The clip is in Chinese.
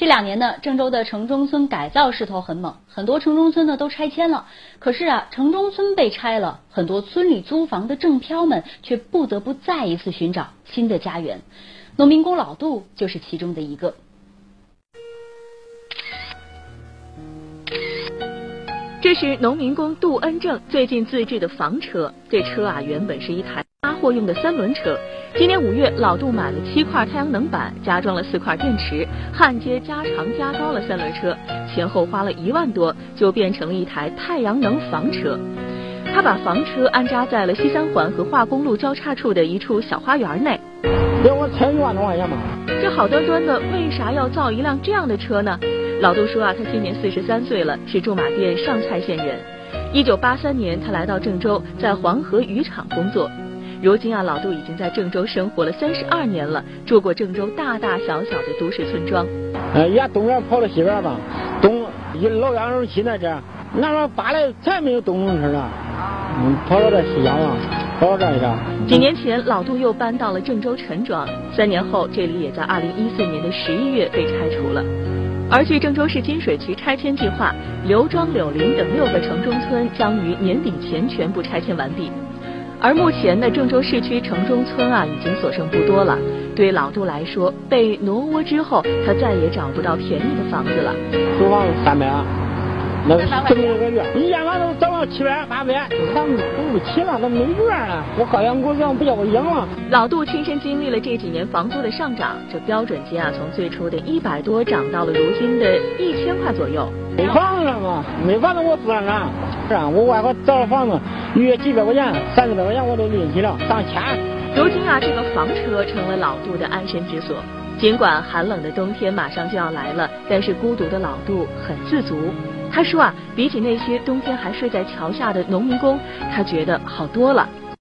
这两年呢，郑州的城中村改造势头很猛，很多城中村呢都拆迁了。可是啊，城中村被拆了，很多村里租房的郑漂们却不得不再一次寻找新的家园。农民工老杜就是其中的一个。这是农民工杜恩正最近自制的房车，这车啊原本是一台货用的三轮车。今年五月，老杜买了七块太阳能板，加装了四块电池，焊接加长加高了三轮车，前后花了一万多，就变成了一台太阳能房车。他把房车安扎在了西三环和化工路交叉处的一处小花园内。给我才一万多块钱嘛？这好端端的，为啥要造一辆这样的车呢？老杜说啊，他今年四十三岁了，是驻马店上蔡县人。一九八三年，他来到郑州，在黄河渔场工作。如今啊，老杜已经在郑州生活了三十二年了，住过郑州大大小小的都市村庄。呃，沿东边跑到西边吧，东一老杨楼西那这，那边扒来才没有动动车了。嗯，跑到这西江了，跑到这一个。几年前，老杜又搬到了郑州陈庄，三年后，这里也在二零一四年的十一月被拆除了。而据郑州市金水区拆迁计划，刘庄、柳林等六个城中村将于年底前全部拆迁完毕。而目前的郑州市区城中村啊，已经所剩不多了。对老杜来说，被挪窝之后，他再也找不到便宜的房子了。租房三百二，那这么一个月，一间房都涨到七百八百，房子租不起了，咱没院了。我好养狗养不叫我养了。老杜亲身经历了这几年房租的上涨，这标准金啊，从最初的一百多涨到了如今的一千块左右。没房子了嘛？没房子我住哪干？是啊，我外头找了房子，一月几百块钱，三四百块钱我都拎起了，上千。如今啊，这个房车成了老杜的安身之所。尽管寒冷的冬天马上就要来了，但是孤独的老杜很自足。他说啊，比起那些冬天还睡在桥下的农民工，他觉得好多了。